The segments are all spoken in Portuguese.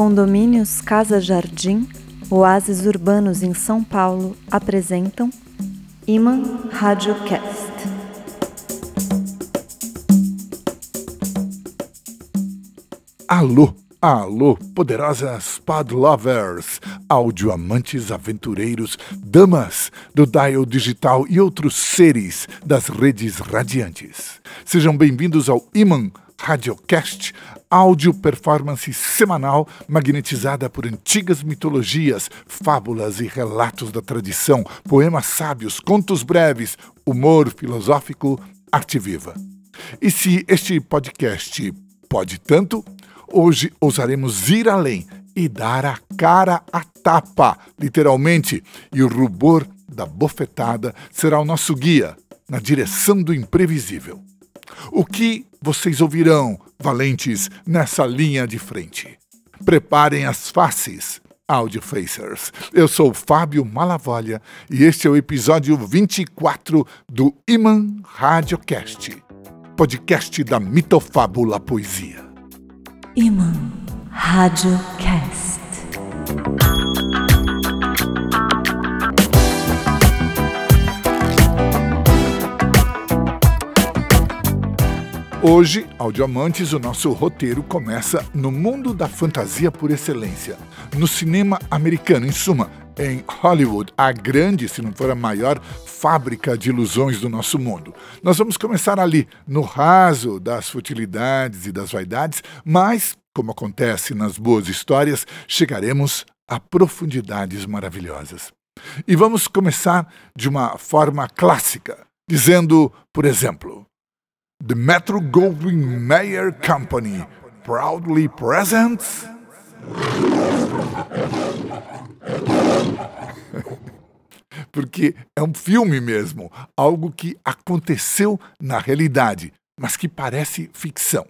Condomínios Casa Jardim, Oásis Urbanos em São Paulo apresentam Iman Radiocast. Alô, alô, poderosas pod lovers, audioamantes aventureiros, damas do dial digital e outros seres das redes radiantes. Sejam bem-vindos ao Iman Radiocast, áudio performance semanal magnetizada por antigas mitologias, fábulas e relatos da tradição, poemas sábios, contos breves, humor filosófico, arte viva. E se este podcast pode tanto, hoje ousaremos ir além e dar a cara a tapa, literalmente, e o rubor da bofetada será o nosso guia na direção do imprevisível. O que vocês ouvirão, valentes, nessa linha de frente? Preparem as faces, Audio Facers. Eu sou Fábio Malavolha e este é o episódio 24 do Iman Radiocast, podcast da mitofábula poesia. Iman Radiocast. Hoje, Audioamantes, o nosso roteiro começa no mundo da fantasia por excelência, no cinema americano, em suma, em Hollywood, a grande, se não for a maior, fábrica de ilusões do nosso mundo. Nós vamos começar ali, no raso das futilidades e das vaidades, mas, como acontece nas boas histórias, chegaremos a profundidades maravilhosas. E vamos começar de uma forma clássica, dizendo, por exemplo, The Metro Goldwyn Mayer Company proudly presents. Porque é um filme mesmo, algo que aconteceu na realidade, mas que parece ficção.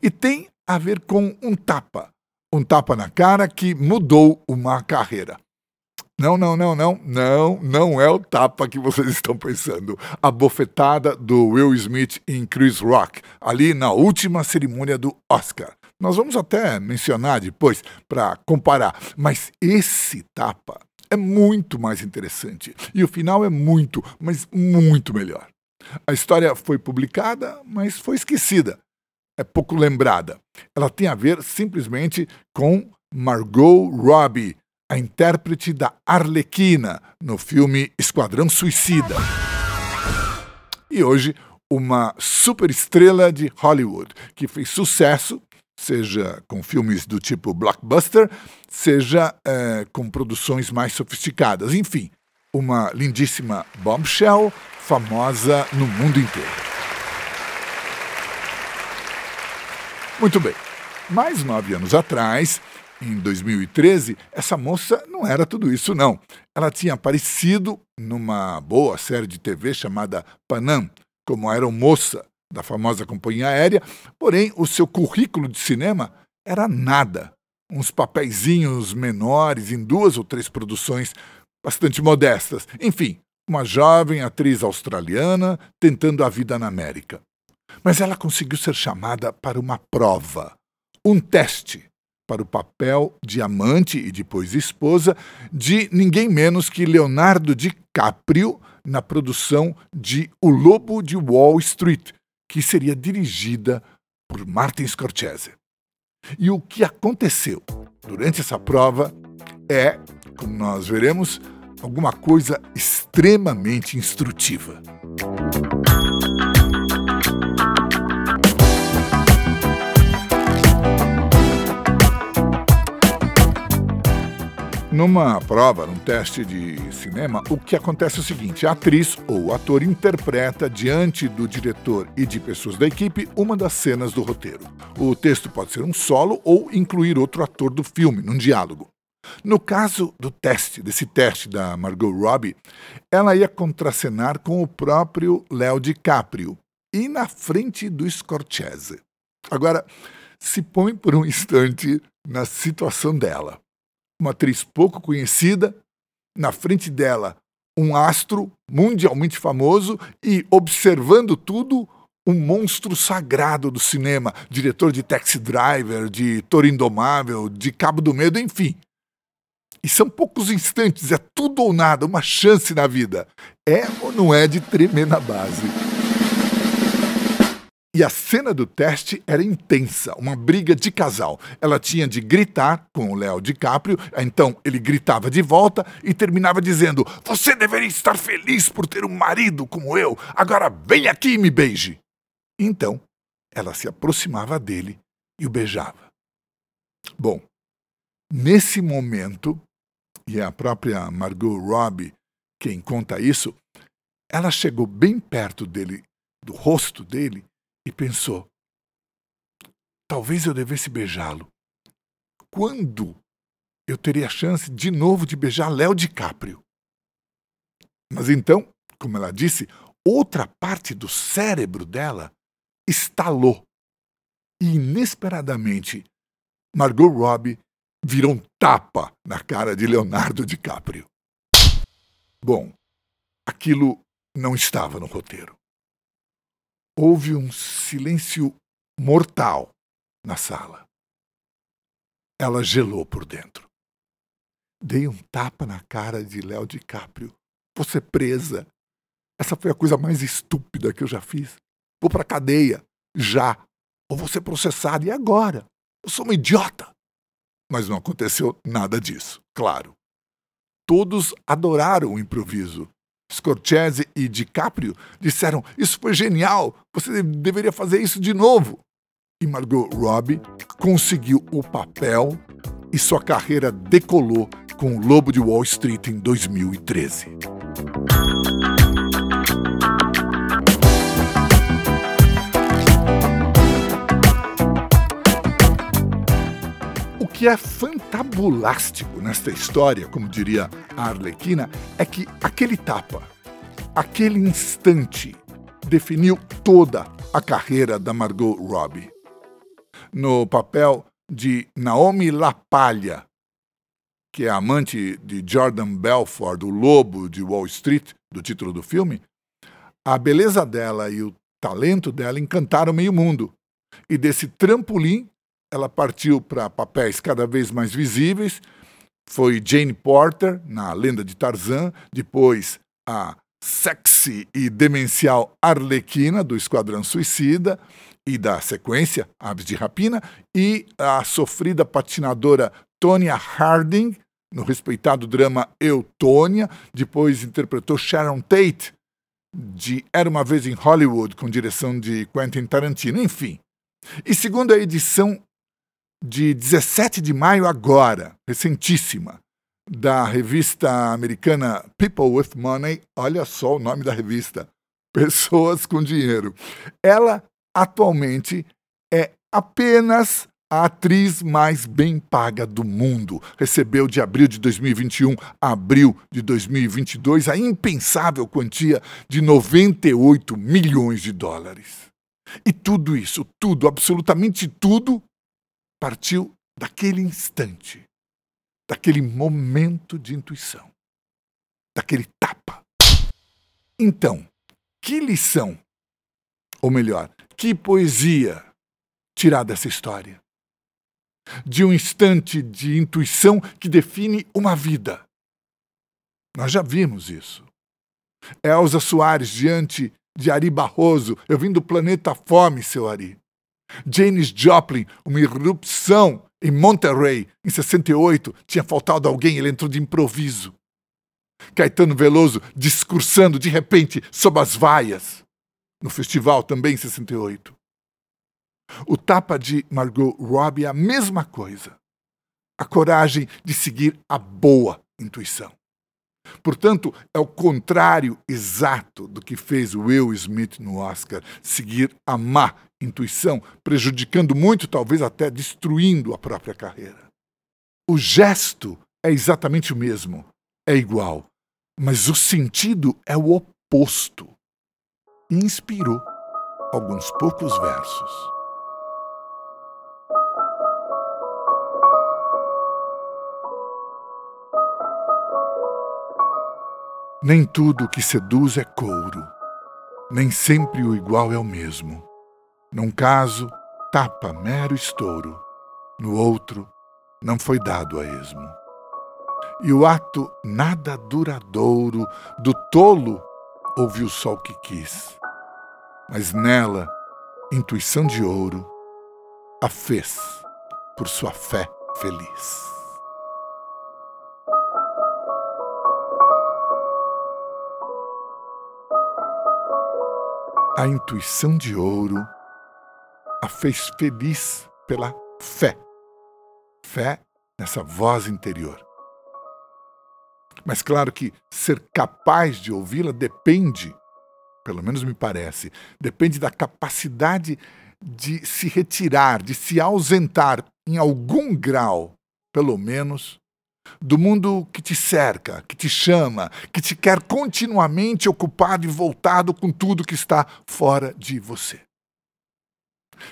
E tem a ver com um tapa, um tapa na cara que mudou uma carreira. Não, não, não, não, não, não é o tapa que vocês estão pensando. A bofetada do Will Smith em Chris Rock, ali na última cerimônia do Oscar. Nós vamos até mencionar depois para comparar, mas esse tapa é muito mais interessante e o final é muito, mas muito melhor. A história foi publicada, mas foi esquecida. É pouco lembrada. Ela tem a ver simplesmente com Margot Robbie, a intérprete da Arlequina no filme Esquadrão Suicida. E hoje, uma superestrela de Hollywood que fez sucesso, seja com filmes do tipo blockbuster, seja é, com produções mais sofisticadas. Enfim, uma lindíssima bombshell famosa no mundo inteiro. Muito bem. Mais nove anos atrás, em 2013, essa moça não era tudo isso, não. Ela tinha aparecido numa boa série de TV chamada Panam, como aeromoça da famosa companhia aérea, porém o seu currículo de cinema era nada. Uns papeizinhos menores em duas ou três produções bastante modestas. Enfim, uma jovem atriz australiana tentando a vida na América. Mas ela conseguiu ser chamada para uma prova, um teste para o papel de amante e depois esposa de ninguém menos que Leonardo DiCaprio na produção de O Lobo de Wall Street, que seria dirigida por Martin Scorsese. E o que aconteceu durante essa prova é, como nós veremos, alguma coisa extremamente instrutiva. Numa prova, num teste de cinema, o que acontece é o seguinte: a atriz ou ator interpreta diante do diretor e de pessoas da equipe uma das cenas do roteiro. O texto pode ser um solo ou incluir outro ator do filme, num diálogo. No caso do teste, desse teste da Margot Robbie, ela ia contracenar com o próprio Léo DiCaprio e na frente do Scorsese. Agora, se põe por um instante na situação dela uma atriz pouco conhecida, na frente dela um astro mundialmente famoso e observando tudo um monstro sagrado do cinema, diretor de Taxi Driver, de Toro Indomável, de Cabo do Medo, enfim. E são poucos instantes, é tudo ou nada, uma chance na vida. É ou não é de tremer na base? E a cena do teste era intensa, uma briga de casal. Ela tinha de gritar com o Léo DiCaprio, então ele gritava de volta e terminava dizendo: Você deveria estar feliz por ter um marido como eu, agora vem aqui e me beije. Então ela se aproximava dele e o beijava. Bom, nesse momento, e é a própria Margot Robbie quem conta isso, ela chegou bem perto dele, do rosto dele, e pensou: talvez eu devesse beijá-lo. Quando eu teria a chance de novo de beijar Léo DiCaprio? Mas então, como ela disse, outra parte do cérebro dela estalou. E inesperadamente, Margot Robbie virou um tapa na cara de Leonardo DiCaprio. Bom, aquilo não estava no roteiro houve um silêncio mortal na sala. Ela gelou por dentro. Dei um tapa na cara de Léo DiCaprio. Você presa. Essa foi a coisa mais estúpida que eu já fiz. Vou pra cadeia. Já. Ou vou ser processado. E agora? Eu sou uma idiota. Mas não aconteceu nada disso, claro. Todos adoraram o improviso. Scorsese e DiCaprio disseram: Isso foi genial, você deveria fazer isso de novo. E Margot Robbie conseguiu o papel e sua carreira decolou com O Lobo de Wall Street em 2013. Que é fantabulástico nesta história, como diria a Arlequina, é que aquele tapa, aquele instante, definiu toda a carreira da Margot Robbie. No papel de Naomi LaPalha, que é amante de Jordan Belfort, do Lobo de Wall Street, do título do filme, a beleza dela e o talento dela encantaram meio mundo. E desse trampolim ela partiu para papéis cada vez mais visíveis. Foi Jane Porter, na Lenda de Tarzan, depois a sexy e demencial Arlequina, do Esquadrão Suicida, e da sequência Aves de Rapina, e a sofrida patinadora Tonya Harding, no respeitado drama Eutônia, depois interpretou Sharon Tate, de Era uma Vez em Hollywood, com direção de Quentin Tarantino, enfim. E segundo a edição de 17 de maio agora, recentíssima, da revista americana People with Money. Olha só o nome da revista. Pessoas com dinheiro. Ela atualmente é apenas a atriz mais bem paga do mundo. Recebeu de abril de 2021 a abril de 2022 a impensável quantia de 98 milhões de dólares. E tudo isso, tudo, absolutamente tudo, partiu daquele instante, daquele momento de intuição, daquele tapa. Então, que lição, ou melhor, que poesia tirar dessa história? De um instante de intuição que define uma vida. Nós já vimos isso. Elza Soares diante de Ari Barroso. Eu vim do planeta Fome, seu Ari. Janis Joplin, uma irrupção em Monterrey, em 68, tinha faltado alguém, ele entrou de improviso. Caetano Veloso discursando de repente sob as vaias, no festival também em 68. O tapa de Margot Robbie é a mesma coisa. A coragem de seguir a boa intuição. Portanto, é o contrário exato do que fez Will Smith no Oscar, seguir a má intuição, prejudicando muito, talvez até destruindo a própria carreira. O gesto é exatamente o mesmo, é igual, mas o sentido é o oposto. Inspirou alguns poucos versos. Nem tudo que seduz é couro Nem sempre o igual é o mesmo. Num caso, tapa mero estouro, no outro, não foi dado a esmo. E o ato nada duradouro do tolo ouviu só o que quis, mas nela, intuição de ouro, a fez por sua fé feliz. A intuição de ouro a fez feliz pela fé. Fé nessa voz interior. Mas claro que ser capaz de ouvi-la depende, pelo menos me parece, depende da capacidade de se retirar, de se ausentar em algum grau, pelo menos, do mundo que te cerca, que te chama, que te quer continuamente ocupado e voltado com tudo que está fora de você.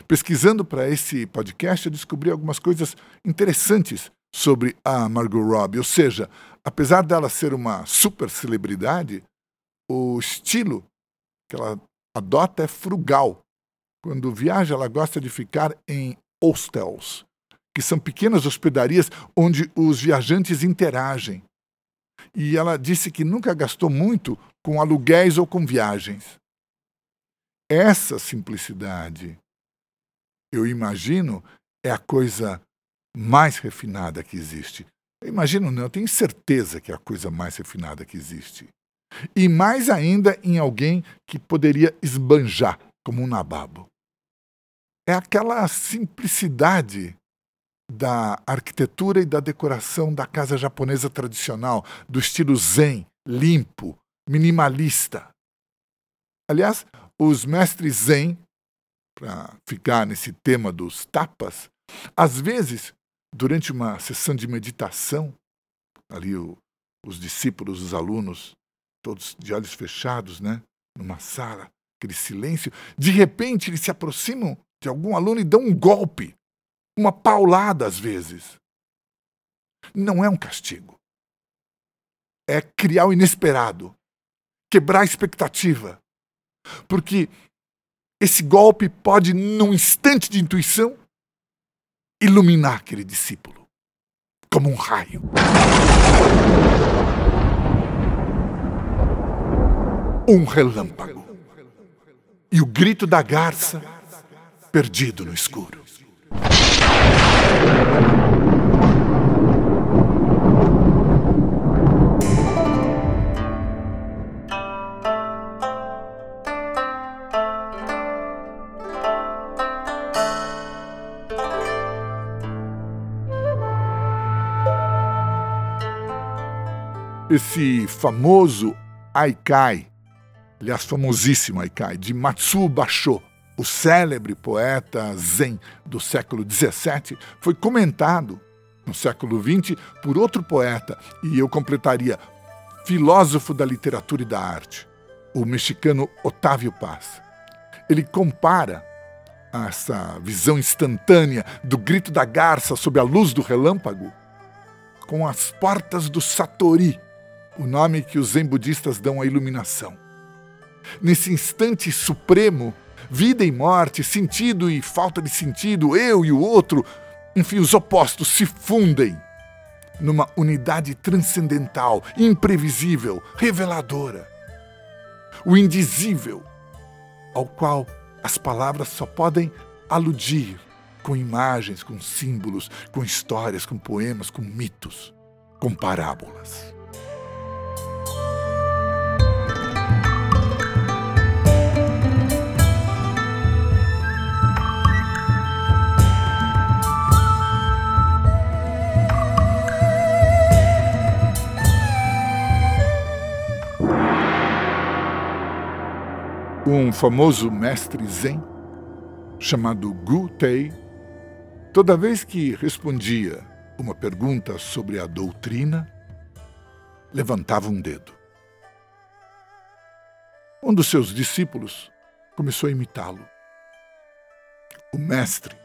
Pesquisando para esse podcast, eu descobri algumas coisas interessantes sobre a Margot Robbie. Ou seja, apesar dela ser uma super celebridade, o estilo que ela adota é frugal. Quando viaja, ela gosta de ficar em hostels, que são pequenas hospedarias onde os viajantes interagem. E ela disse que nunca gastou muito com aluguéis ou com viagens. Essa simplicidade, eu imagino, é a coisa mais refinada que existe. Eu imagino, não, eu tenho certeza que é a coisa mais refinada que existe. E mais ainda em alguém que poderia esbanjar como um nababo. É aquela simplicidade da arquitetura e da decoração da casa japonesa tradicional, do estilo zen, limpo, minimalista. Aliás, os mestres zen, para ficar nesse tema dos tapas, às vezes durante uma sessão de meditação, ali o, os discípulos, os alunos, todos de olhos fechados, né, numa sala, aquele silêncio, de repente eles se aproximam de algum aluno e dão um golpe, uma paulada às vezes. Não é um castigo. É criar o inesperado, quebrar a expectativa. Porque esse golpe pode, num instante de intuição, iluminar aquele discípulo como um raio. Um relâmpago. E o grito da garça perdido no escuro. Esse famoso Aikai, aliás, famosíssimo Aikai, de Matsuo Basho, o célebre poeta zen do século XVII, foi comentado no século XX por outro poeta, e eu completaria, filósofo da literatura e da arte, o mexicano Otávio Paz. Ele compara essa visão instantânea do grito da garça sob a luz do relâmpago com as portas do Satori, o nome que os zen budistas dão à iluminação. Nesse instante supremo, vida e morte, sentido e falta de sentido, eu e o outro, enfim, os opostos se fundem numa unidade transcendental, imprevisível, reveladora. O indizível, ao qual as palavras só podem aludir com imagens, com símbolos, com histórias, com poemas, com mitos, com parábolas. Um famoso mestre zen, chamado Gu Tei, toda vez que respondia uma pergunta sobre a doutrina, levantava um dedo. Um dos seus discípulos começou a imitá-lo. O mestre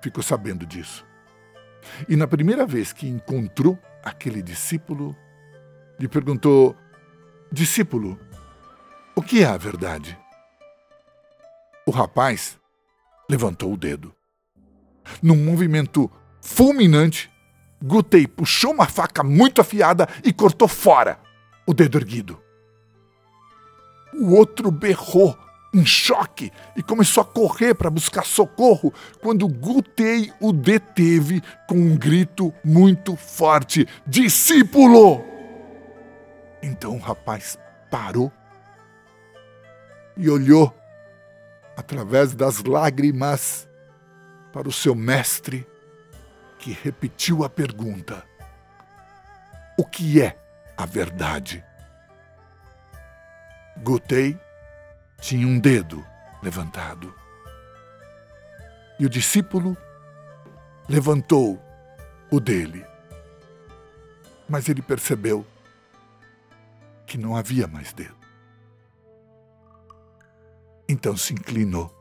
ficou sabendo disso. E na primeira vez que encontrou aquele discípulo, lhe perguntou: Discípulo, o que é a verdade? O rapaz levantou o dedo. Num movimento fulminante, Gutei puxou uma faca muito afiada e cortou fora o dedo erguido. O outro berrou em choque e começou a correr para buscar socorro quando Gutei o deteve com um grito muito forte: Discípulo! Então o rapaz parou e olhou através das lágrimas para o seu mestre que repetiu a pergunta: O que é a verdade? Gutei tinha um dedo levantado. E o discípulo levantou o dele. Mas ele percebeu que não havia mais dedo. Então se inclinou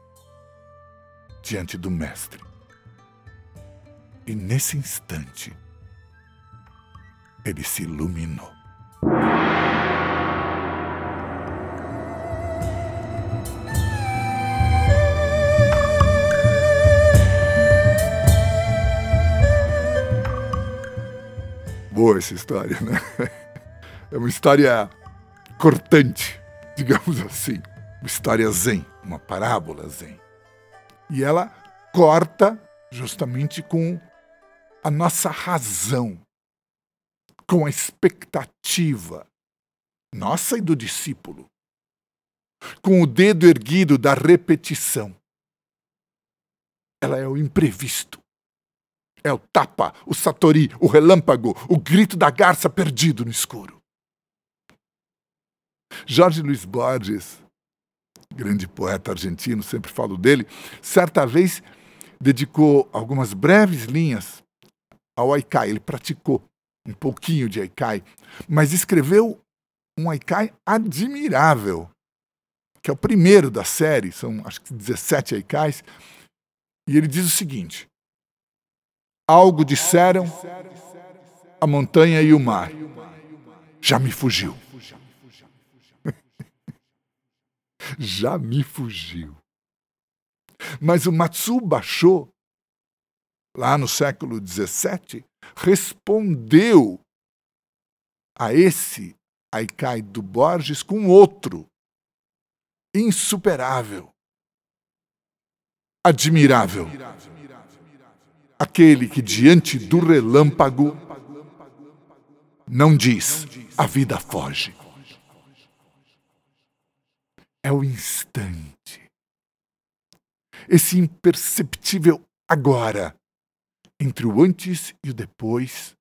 diante do Mestre. E nesse instante, ele se iluminou. Boa essa história, né? É uma história cortante, digamos assim. História zen, uma parábola zen. E ela corta justamente com a nossa razão, com a expectativa nossa e do discípulo, com o dedo erguido da repetição. Ela é o imprevisto. É o tapa, o satori, o relâmpago, o grito da garça perdido no escuro. Jorge Luiz Borges, grande poeta argentino, sempre falo dele, certa vez dedicou algumas breves linhas ao Aikai. Ele praticou um pouquinho de Aikai, mas escreveu um Aikai admirável, que é o primeiro da série, são acho que 17 Aikais, e ele diz o seguinte: Algo disseram a montanha e o mar, já me fugiu. Já me fugiu. Mas o Matsu Basho, lá no século XVII, respondeu a esse Aikai do Borges com outro, insuperável, admirável. Aquele que diante do relâmpago não diz a vida foge. É o instante esse imperceptível agora, entre o antes e o depois,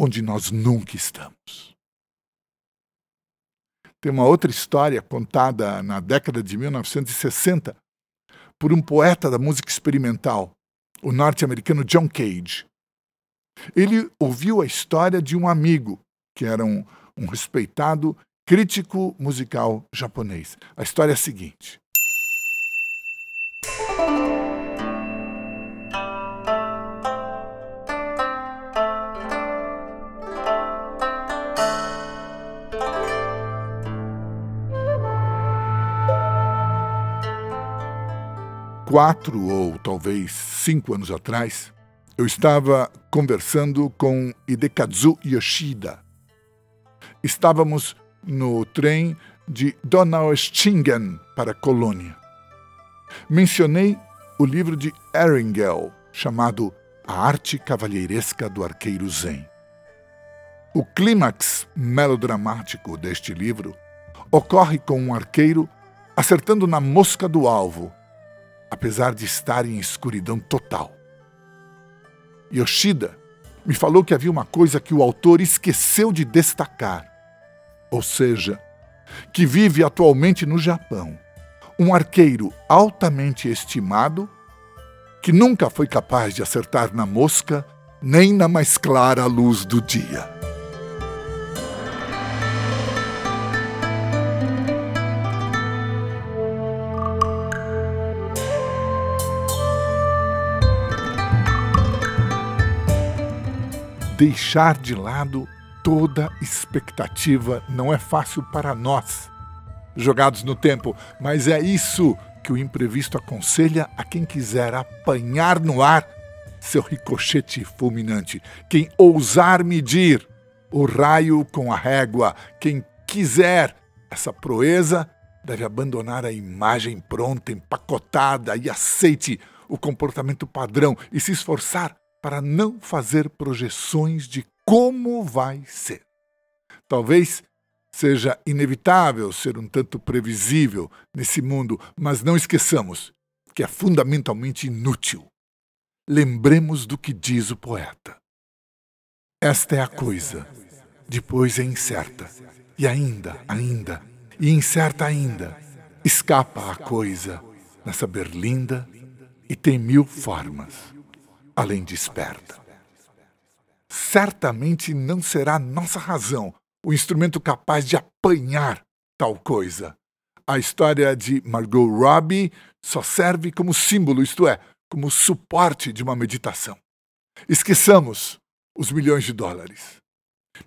onde nós nunca estamos. Tem uma outra história contada na década de 1960 por um poeta da música experimental, o norte-americano John Cage. Ele ouviu a história de um amigo, que era um, um respeitado crítico musical japonês. A história é a seguinte: quatro ou talvez cinco anos atrás, eu estava conversando com Hidekazu Yoshida. Estávamos no trem de Donaueschingen para Colônia. Mencionei o livro de Erringel, chamado A Arte Cavalheiresca do Arqueiro Zen. O clímax melodramático deste livro ocorre com um arqueiro acertando na mosca do alvo apesar de estar em escuridão total. Yoshida me falou que havia uma coisa que o autor esqueceu de destacar, ou seja, que vive atualmente no Japão, um arqueiro altamente estimado que nunca foi capaz de acertar na mosca nem na mais clara luz do dia. deixar de lado toda expectativa. Não é fácil para nós, jogados no tempo, mas é isso que o imprevisto aconselha a quem quiser apanhar no ar seu ricochete fulminante, quem ousar medir o raio com a régua, quem quiser essa proeza deve abandonar a imagem pronta, empacotada e aceite o comportamento padrão e se esforçar para não fazer projeções de como vai ser. Talvez seja inevitável ser um tanto previsível nesse mundo, mas não esqueçamos que é fundamentalmente inútil. Lembremos do que diz o poeta. Esta é a coisa, depois é incerta, e ainda, ainda, e incerta ainda, escapa a coisa nessa berlinda e tem mil formas, além de esperta. Certamente não será nossa razão o instrumento capaz de apanhar tal coisa. A história de Margot Robbie só serve como símbolo, isto é, como suporte de uma meditação. Esqueçamos os milhões de dólares.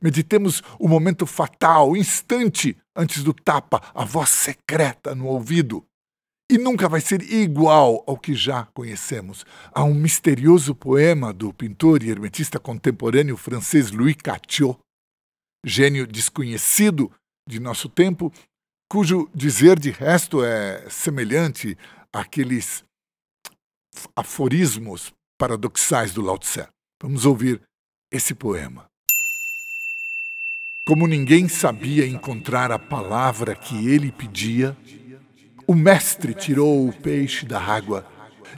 Meditemos o momento fatal, o instante antes do tapa, a voz secreta no ouvido. E nunca vai ser igual ao que já conhecemos. Há um misterioso poema do pintor e hermetista contemporâneo francês Louis Cattiot gênio desconhecido de nosso tempo, cujo dizer de resto é semelhante àqueles aforismos paradoxais do Lao Tse. Vamos ouvir esse poema. Como ninguém sabia encontrar a palavra que ele pedia, o mestre tirou o peixe da água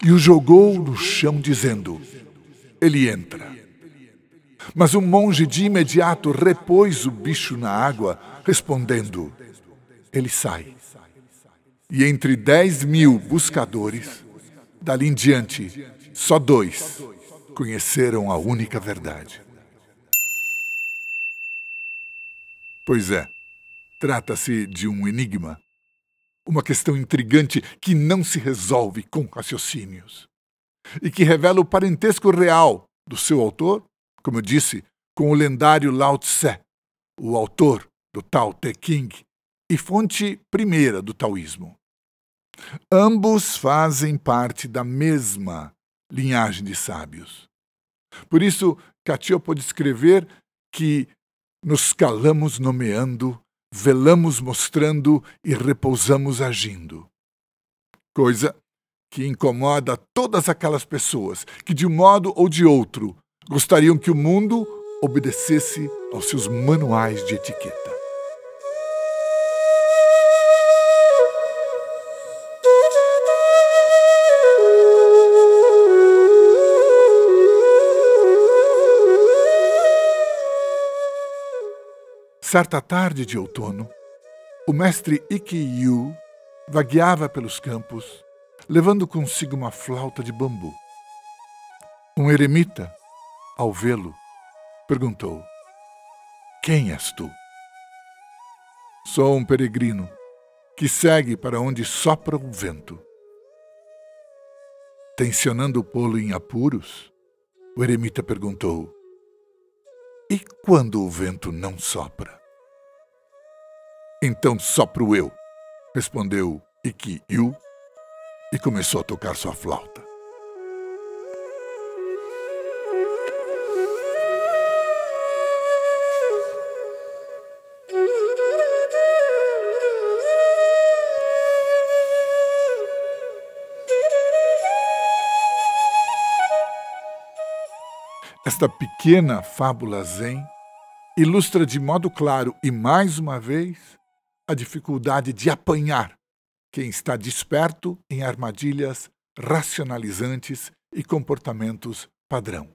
e o jogou no chão, dizendo: Ele entra. Mas o monge de imediato repôs o bicho na água, respondendo: Ele sai. E entre dez mil buscadores, dali em diante, só dois conheceram a única verdade. Pois é, trata-se de um enigma, uma questão intrigante que não se resolve com raciocínios e que revela o parentesco real do seu autor como eu disse, com o lendário Lao Tse, o autor do Tao Te Ching e fonte primeira do taoísmo. Ambos fazem parte da mesma linhagem de sábios. Por isso, Catio pode escrever que nos calamos nomeando, velamos mostrando e repousamos agindo. Coisa que incomoda todas aquelas pessoas que, de um modo ou de outro, gostariam que o mundo obedecesse aos seus manuais de etiqueta. Certa tarde de outono, o mestre Ikkyu vagueava pelos campos, levando consigo uma flauta de bambu. Um eremita ao vê-lo, perguntou: Quem és tu? Sou um peregrino que segue para onde sopra o vento. Tensionando pô-lo em apuros, o eremita perguntou: E quando o vento não sopra? Então sopro eu, respondeu Ikiyu e começou a tocar sua flauta. Esta pequena fábula zen ilustra de modo claro e mais uma vez a dificuldade de apanhar quem está desperto em armadilhas racionalizantes e comportamentos padrão.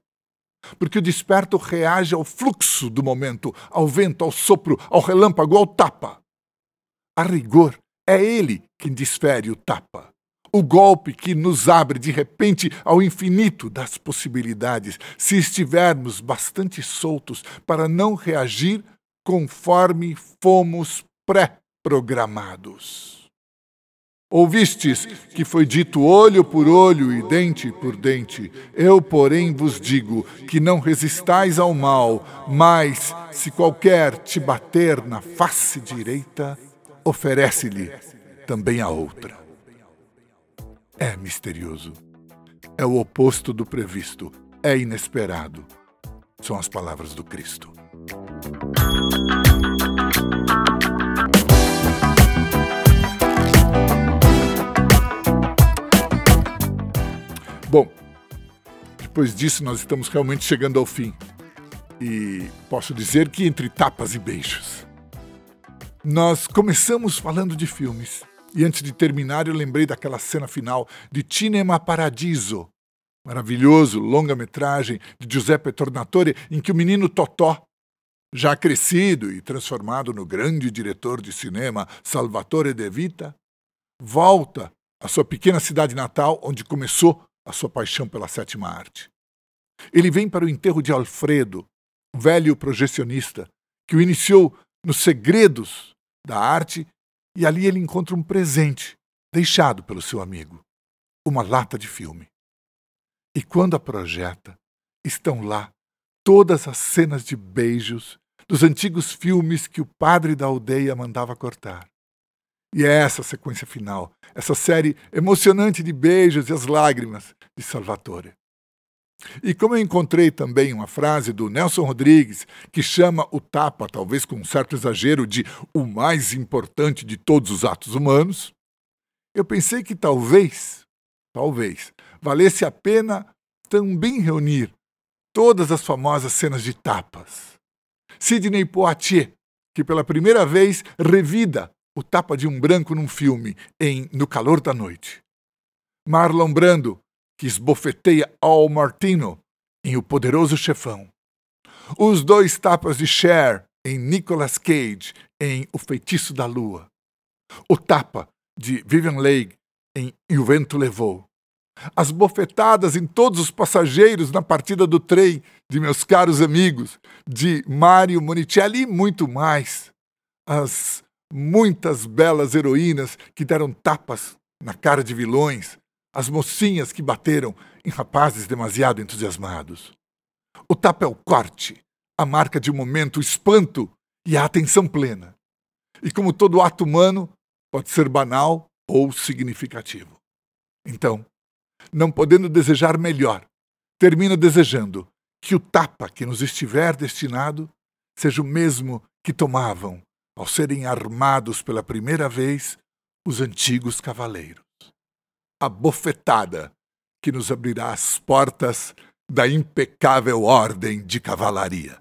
Porque o desperto reage ao fluxo do momento, ao vento, ao sopro, ao relâmpago, ao tapa. A rigor, é ele quem desfere o tapa o golpe que nos abre de repente ao infinito das possibilidades, se estivermos bastante soltos para não reagir conforme fomos pré-programados. Ouvistes que foi dito olho por olho e dente por dente. Eu, porém, vos digo que não resistais ao mal, mas, se qualquer te bater na face direita, oferece-lhe também a outra. é misterioso. É o oposto do previsto, é inesperado. São as palavras do Cristo. Bom, depois disso nós estamos realmente chegando ao fim. E posso dizer que entre tapas e beijos. Nós começamos falando de filmes. E antes de terminar, eu lembrei daquela cena final de Cinema Paradiso, maravilhoso longa-metragem de Giuseppe Tornatore, em que o menino Totó, já crescido e transformado no grande diretor de cinema Salvatore De Vita, volta à sua pequena cidade natal, onde começou a sua paixão pela sétima arte. Ele vem para o enterro de Alfredo, velho projecionista, que o iniciou nos segredos da arte e ali ele encontra um presente deixado pelo seu amigo, uma lata de filme. E quando a projeta, estão lá todas as cenas de beijos dos antigos filmes que o padre da aldeia mandava cortar. E é essa sequência final, essa série emocionante de beijos e as lágrimas de Salvatore. E como eu encontrei também uma frase do Nelson Rodrigues, que chama o tapa, talvez com um certo exagero, de o mais importante de todos os atos humanos, eu pensei que talvez, talvez, valesse a pena também reunir todas as famosas cenas de tapas. Sidney Poitier, que pela primeira vez revida o tapa de um branco num filme em No Calor da Noite. Marlon Brando, que esbofeteia Al Martino em O Poderoso Chefão. Os dois tapas de Cher em Nicolas Cage em O Feitiço da Lua. O tapa de Vivian Leigh em E o Vento Levou. As bofetadas em todos os passageiros na partida do trem de meus caros amigos, de Mário Monicelli e muito mais. As muitas belas heroínas que deram tapas na cara de vilões, as mocinhas que bateram em rapazes demasiado entusiasmados. O tapa é o corte, a marca de um momento, o espanto e a atenção plena. E como todo ato humano, pode ser banal ou significativo. Então, não podendo desejar melhor, termina desejando que o tapa que nos estiver destinado seja o mesmo que tomavam, ao serem armados pela primeira vez, os antigos cavaleiros a bofetada que nos abrirá as portas da impecável ordem de cavalaria.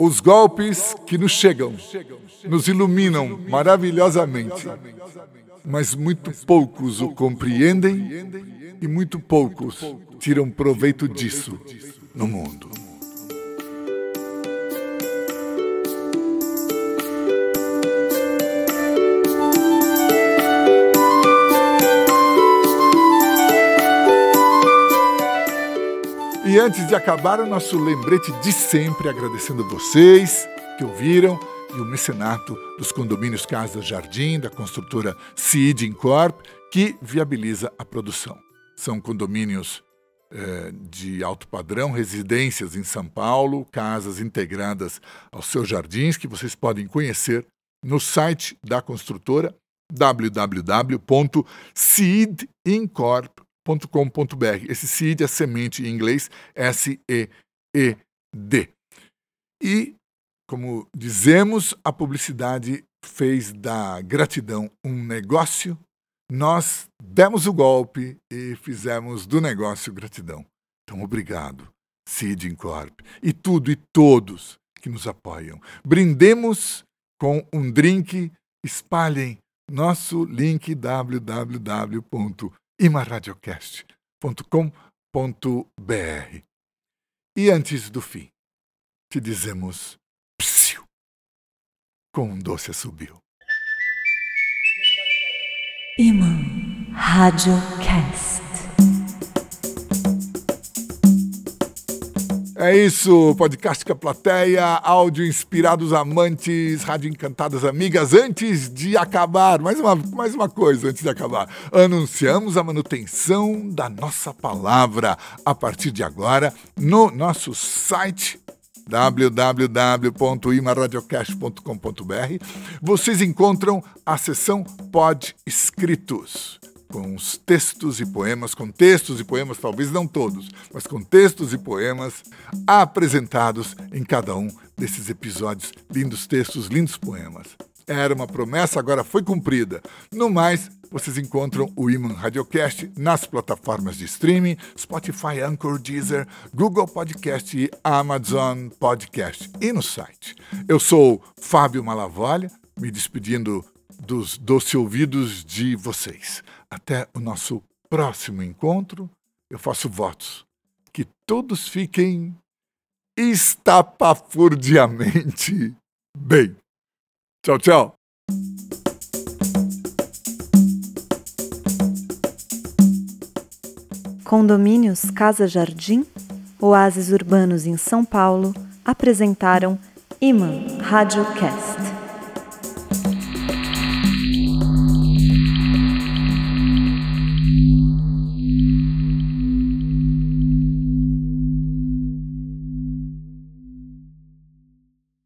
Os golpes que nos chegam nos iluminam maravilhosamente, mas muito poucos o compreendem e muito poucos tiram proveito disso no mundo. E antes de acabar, o nosso lembrete de sempre, agradecendo vocês que ouviram e o mecenato dos condomínios Casa Jardim, da construtora Cid Incorp, que viabiliza a produção. São condomínios eh, de alto padrão, residências em São Paulo, casas integradas aos seus jardins, que vocês podem conhecer no site da construtora www.seedincorp.com seed.com.br. Esse seed é semente em inglês, S-E-E-D. E, como dizemos, a publicidade fez da gratidão um negócio, nós demos o golpe e fizemos do negócio gratidão. Então, obrigado, Seed Incorp, e tudo e todos que nos apoiam. Brindemos com um drink, espalhem nosso link www imaradiocast.com.br. E antes do fim, te dizemos com um doce assobio. Iman Radiocast. É isso, podcast com a plateia, áudio inspirados amantes, rádio encantadas amigas. Antes de acabar, mais uma, mais uma coisa antes de acabar. Anunciamos a manutenção da nossa palavra a partir de agora no nosso site www.imaradiocast.com.br, vocês encontram a seção Pod Escritos com os textos e poemas, com textos e poemas, talvez não todos, mas com textos e poemas apresentados em cada um desses episódios. Lindos textos, lindos poemas. Era uma promessa, agora foi cumprida. No mais, vocês encontram o Iman Radiocast nas plataformas de streaming, Spotify, Anchor, Deezer, Google Podcast e Amazon Podcast e no site. Eu sou Fábio Malavolha, me despedindo dos doce ouvidos de vocês. Até o nosso próximo encontro, eu faço votos que todos fiquem estapafurdiamente bem. Tchau, tchau. Condomínios Casa Jardim, oásis urbanos em São Paulo, apresentaram Iman Radiocast.